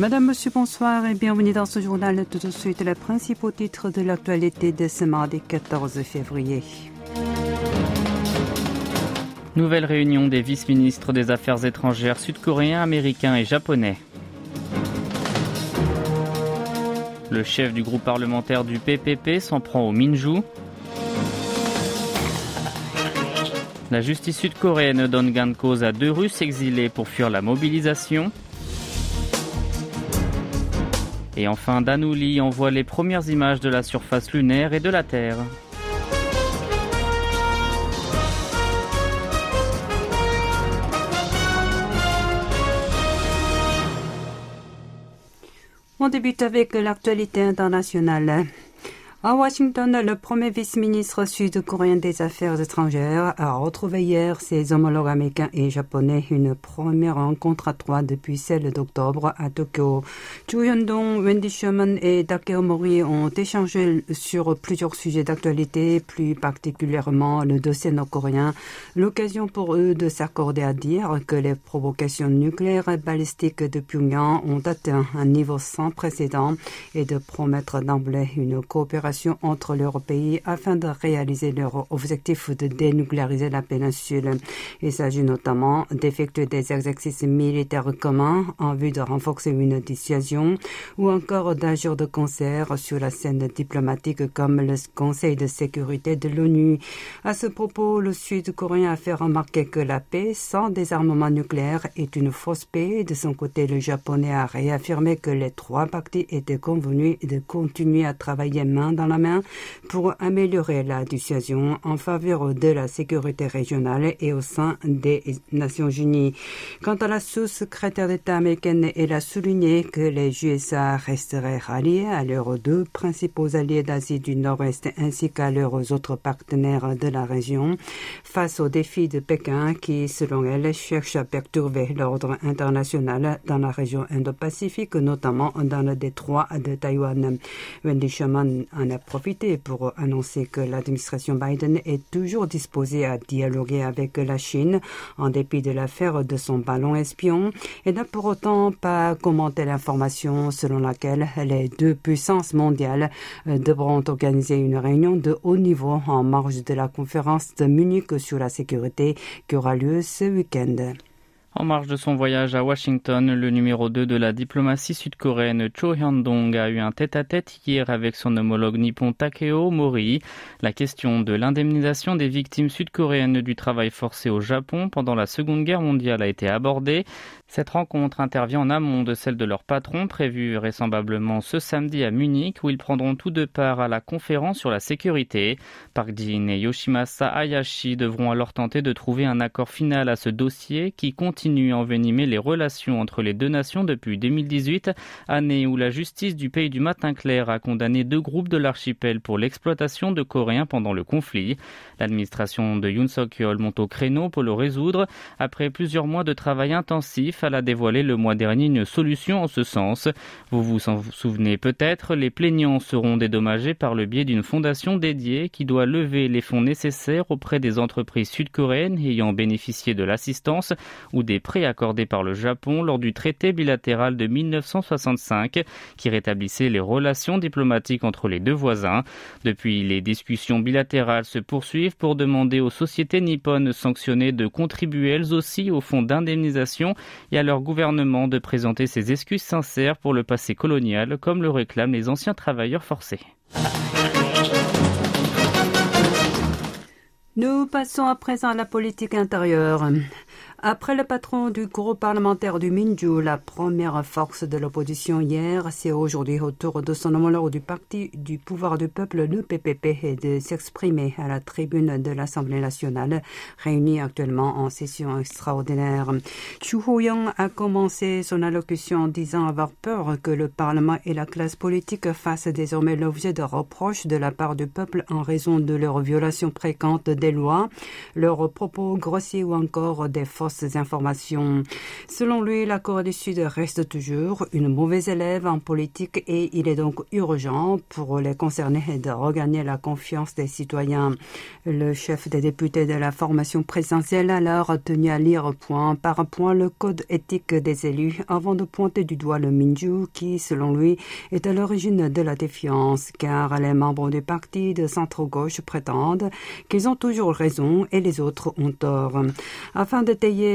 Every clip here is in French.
Madame, Monsieur, bonsoir et bienvenue dans ce journal. Tout de suite, les principaux titres de l'actualité de ce mardi 14 février. Nouvelle réunion des vice-ministres des Affaires étrangères sud-coréens, américains et japonais. Le chef du groupe parlementaire du PPP s'en prend au Minju. La justice sud-coréenne donne gain de cause à deux Russes exilés pour fuir la mobilisation. Et enfin, Danouli envoie les premières images de la surface lunaire et de la Terre. On débute avec l'actualité internationale. À Washington, le premier vice-ministre sud-coréen des Affaires étrangères a retrouvé hier ses homologues américains et japonais une première rencontre à trois depuis celle d'octobre à Tokyo. Chu Hyun-dong, Wendy Sherman et Takeo Mori ont échangé sur plusieurs sujets d'actualité, plus particulièrement le dossier nord-coréen, l'occasion pour eux de s'accorder à dire que les provocations nucléaires et balistiques de Pyongyang ont atteint un niveau sans précédent et de promettre d'emblée une coopération entre leurs pays afin de réaliser leur objectif de dénucléariser la péninsule. Il s'agit notamment d'effectuer des exercices militaires communs en vue de renforcer une dissuasion ou encore d'agir de concert sur la scène diplomatique comme le Conseil de sécurité de l'ONU. À ce propos, le Sud-Coréen a fait remarquer que la paix sans désarmement nucléaire est une fausse paix. De son côté, le Japonais a réaffirmé que les trois parties étaient convenus de continuer à travailler main dans la main pour améliorer la dissuasion en faveur de la sécurité régionale et au sein des Nations Unies. Quant à la sous-secrétaire d'État américaine, elle a souligné que les USA resteraient ralliés à leurs deux principaux alliés d'Asie du Nord-Est ainsi qu'à leurs autres partenaires de la région face aux défis de Pékin qui, selon elle, cherchent à perturber l'ordre international dans la région Indo-Pacifique, notamment dans le détroit de Taïwan. Wendy Sherman en a profité pour annoncer que l'administration Biden est toujours disposée à dialoguer avec la Chine en dépit de l'affaire de son ballon espion et n'a pour autant pas commenté l'information selon laquelle les deux puissances mondiales euh, devront organiser une réunion de haut niveau en marge de la conférence de Munich sur la sécurité qui aura lieu ce week-end. En marge de son voyage à Washington, le numéro 2 de la diplomatie sud-coréenne Cho Hyun-dong a eu un tête-à-tête hier avec son homologue nippon Takeo Mori. La question de l'indemnisation des victimes sud-coréennes du travail forcé au Japon pendant la Seconde Guerre mondiale a été abordée. Cette rencontre intervient en amont de celle de leur patron, prévue vraisemblablement ce samedi à Munich, où ils prendront tous deux part à la conférence sur la sécurité. Park Jin et Yoshimasa Hayashi devront alors tenter de trouver un accord final à ce dossier qui continue à envenimer les relations entre les deux nations depuis 2018, année où la justice du pays du matin clair a condamné deux groupes de l'archipel pour l'exploitation de Coréens pendant le conflit. L'administration de Yoon Suk-yeol monte au créneau pour le résoudre après plusieurs mois de travail intensif a dévoilé le mois dernier une solution en ce sens. Vous vous en souvenez peut-être, les plaignants seront dédommagés par le biais d'une fondation dédiée qui doit lever les fonds nécessaires auprès des entreprises sud-coréennes ayant bénéficié de l'assistance ou des prêts accordés par le Japon lors du traité bilatéral de 1965 qui rétablissait les relations diplomatiques entre les deux voisins. Depuis, les discussions bilatérales se poursuivent pour demander aux sociétés nippones sanctionnées de contribuer elles aussi au fonds d'indemnisation et à leur gouvernement de présenter ses excuses sincères pour le passé colonial, comme le réclament les anciens travailleurs forcés. Nous passons à présent à la politique intérieure. Après le patron du groupe parlementaire du Minju, la première force de l'opposition hier, c'est aujourd'hui au tour de son homologue du parti du pouvoir du peuple, le PPP, de s'exprimer à la tribune de l'Assemblée nationale, réunie actuellement en session extraordinaire. Chu Ho-young a commencé son allocution en disant avoir peur que le Parlement et la classe politique fassent désormais l'objet de reproches de la part du peuple en raison de leur violation fréquente des lois, leurs propos grossiers ou encore des fausses fausses informations. Selon lui, la Corée du Sud reste toujours une mauvaise élève en politique et il est donc urgent pour les concernés de regagner la confiance des citoyens. Le chef des députés de la formation présidentielle a alors tenu à lire point par point le code éthique des élus avant de pointer du doigt le Minju qui, selon lui, est à l'origine de la défiance car les membres du parti de centre-gauche prétendent qu'ils ont toujours raison et les autres ont tort. Afin de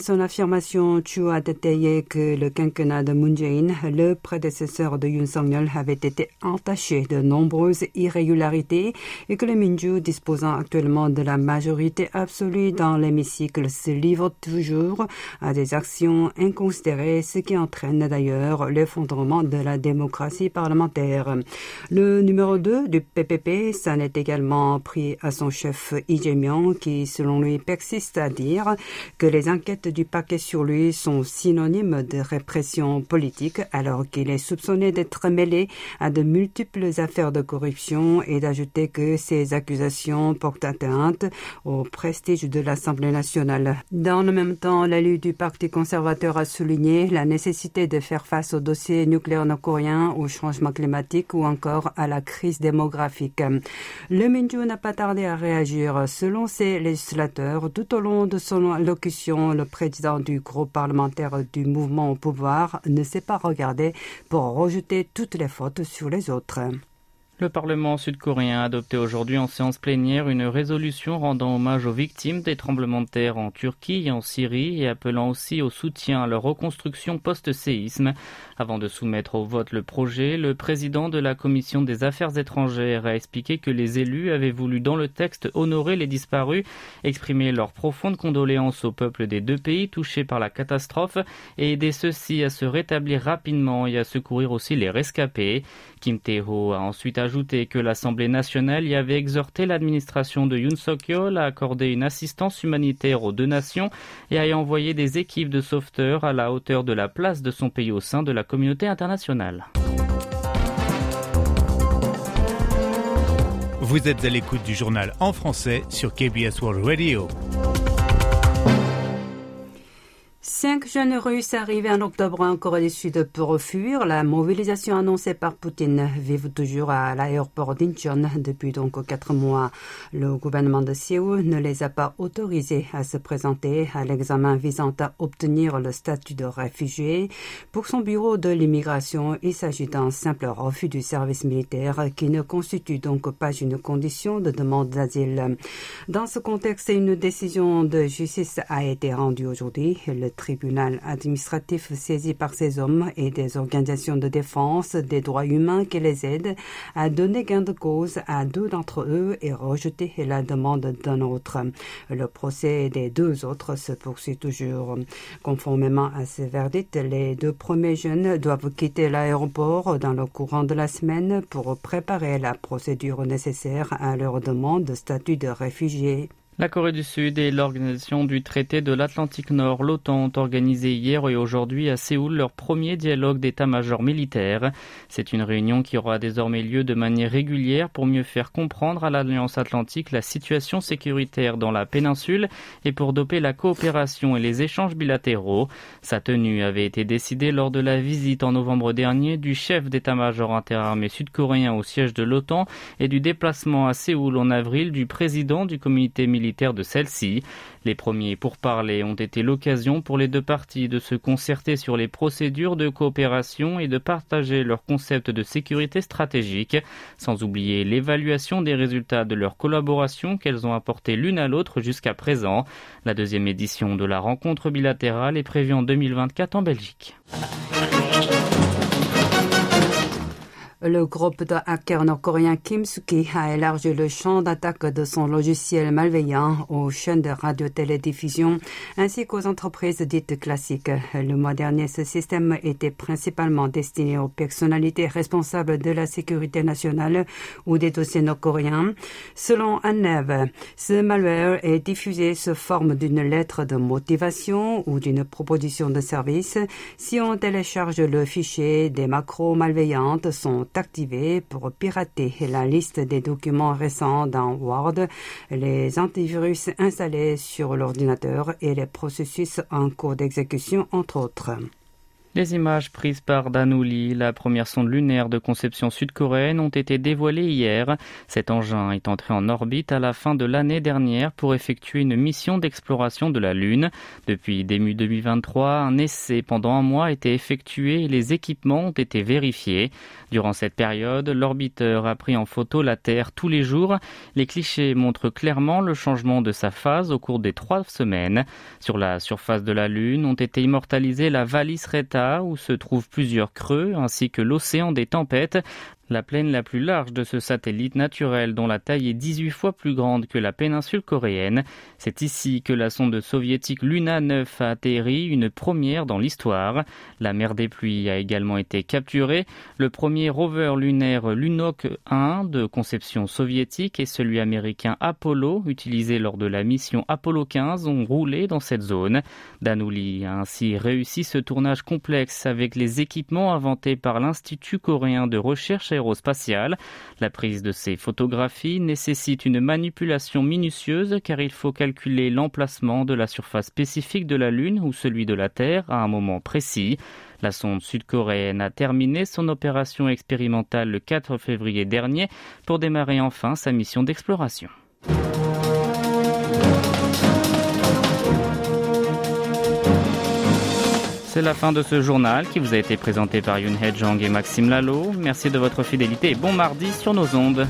son affirmation, Chu a détaillé que le quinquennat de Moon Jae-in, le prédécesseur de Yoon Song-yeol, avait été entaché de nombreuses irrégularités et que le Minju, disposant actuellement de la majorité absolue dans l'hémicycle, se livre toujours à des actions inconsidérées, ce qui entraîne d'ailleurs l'effondrement de la démocratie parlementaire. Le numéro 2 du PPP s'en est également pris à son chef Lee Jae-myung qui, selon lui, persiste à dire que les enquêtes du paquet sur lui sont synonymes de répression politique alors qu'il est soupçonné d'être mêlé à de multiples affaires de corruption et d'ajouter que ces accusations portent atteinte au prestige de l'Assemblée nationale. Dans le même temps, l'élu du Parti conservateur a souligné la nécessité de faire face au dossier nucléaire nord-coréen, au changement climatique ou encore à la crise démographique. Le Minju n'a pas tardé à réagir. Selon ses législateurs, tout au long de son allocution, le président du groupe parlementaire du mouvement au pouvoir ne s'est pas regardé pour rejeter toutes les fautes sur les autres. Le Parlement sud-coréen a adopté aujourd'hui en séance plénière une résolution rendant hommage aux victimes des tremblements de terre en Turquie et en Syrie et appelant aussi au soutien à leur reconstruction post-séisme. Avant de soumettre au vote le projet, le président de la Commission des Affaires étrangères a expliqué que les élus avaient voulu dans le texte honorer les disparus, exprimer leurs profondes condoléances au peuple des deux pays touchés par la catastrophe et aider ceux-ci à se rétablir rapidement et à secourir aussi les rescapés. Kim Tae-ho a ensuite ajouté que l'Assemblée nationale y avait exhorté l'administration de Yoon Suk-yeol à accorder une assistance humanitaire aux deux nations et à y envoyer des équipes de sauveteurs à la hauteur de la place de son pays au sein de la communauté internationale. Vous êtes à l'écoute du journal en français sur KBS World Radio. Cinq jeunes Russes arrivés en octobre en Corée du Sud pour fuir la mobilisation annoncée par Poutine vivent toujours à l'aéroport d'Incheon depuis donc quatre mois. Le gouvernement de Séoul ne les a pas autorisés à se présenter à l'examen visant à obtenir le statut de réfugié. Pour son bureau de l'immigration, il s'agit d'un simple refus du service militaire qui ne constitue donc pas une condition de demande d'asile. Dans ce contexte, une décision de justice a été rendue aujourd'hui. Tribunal administratif saisi par ces hommes et des organisations de défense des droits humains qui les aident a donné gain de cause à deux d'entre eux et rejeté la demande d'un autre. Le procès des deux autres se poursuit toujours. Conformément à ce verdict, les deux premiers jeunes doivent quitter l'aéroport dans le courant de la semaine pour préparer la procédure nécessaire à leur demande de statut de réfugié. La Corée du Sud et l'Organisation du traité de l'Atlantique Nord, l'OTAN, ont organisé hier et aujourd'hui à Séoul leur premier dialogue d'état-major militaire. C'est une réunion qui aura désormais lieu de manière régulière pour mieux faire comprendre à l'Alliance Atlantique la situation sécuritaire dans la péninsule et pour doper la coopération et les échanges bilatéraux. Sa tenue avait été décidée lors de la visite en novembre dernier du chef d'état-major interarmé sud-coréen au siège de l'OTAN et du déplacement à Séoul en avril du président du comité militaire de celle-ci. Les premiers pourparlers ont été l'occasion pour les deux parties de se concerter sur les procédures de coopération et de partager leurs concepts de sécurité stratégique, sans oublier l'évaluation des résultats de leur collaboration qu'elles ont apporté l'une à l'autre jusqu'à présent. La deuxième édition de la rencontre bilatérale est prévue en 2024 en Belgique. Le groupe de hackers nord-coréen Kimsuki a élargi le champ d'attaque de son logiciel malveillant aux chaînes de radio-télédiffusion ainsi qu'aux entreprises dites classiques. Le mois dernier, ce système était principalement destiné aux personnalités responsables de la sécurité nationale ou des dossiers nord-coréens. Selon Annev, ce malware est diffusé sous forme d'une lettre de motivation ou d'une proposition de service. Si on télécharge le fichier, des macros malveillantes sont activés pour pirater la liste des documents récents dans Word, les antivirus installés sur l'ordinateur et les processus en cours d'exécution, entre autres. Les images prises par Danouli, la première sonde lunaire de conception sud-coréenne, ont été dévoilées hier. Cet engin est entré en orbite à la fin de l'année dernière pour effectuer une mission d'exploration de la Lune. Depuis début 2023, un essai pendant un mois a été effectué et les équipements ont été vérifiés. Durant cette période, l'orbiteur a pris en photo la Terre tous les jours. Les clichés montrent clairement le changement de sa phase au cours des trois semaines. Sur la surface de la Lune ont été immortalisées la valise Reta où se trouvent plusieurs creux ainsi que l'océan des tempêtes la plaine la plus large de ce satellite naturel dont la taille est 18 fois plus grande que la péninsule coréenne. C'est ici que la sonde soviétique Luna 9 a atterri, une première dans l'histoire. La mer des pluies a également été capturée. Le premier rover lunaire Lunok 1 de conception soviétique et celui américain Apollo, utilisé lors de la mission Apollo 15, ont roulé dans cette zone. Danouli a ainsi réussi ce tournage complexe avec les équipements inventés par l'Institut coréen de recherche La prise de ces photographies nécessite une manipulation minutieuse car il faut calculer l'emplacement de la surface spécifique de la Lune ou celui de la Terre à un moment précis. La sonde sud-coréenne a terminé son opération expérimentale le 4 février dernier pour démarrer enfin sa mission d'exploration. C'est la fin de ce journal qui vous a été présenté par Yoon Jong et Maxime Lalo. Merci de votre fidélité et bon mardi sur nos ondes.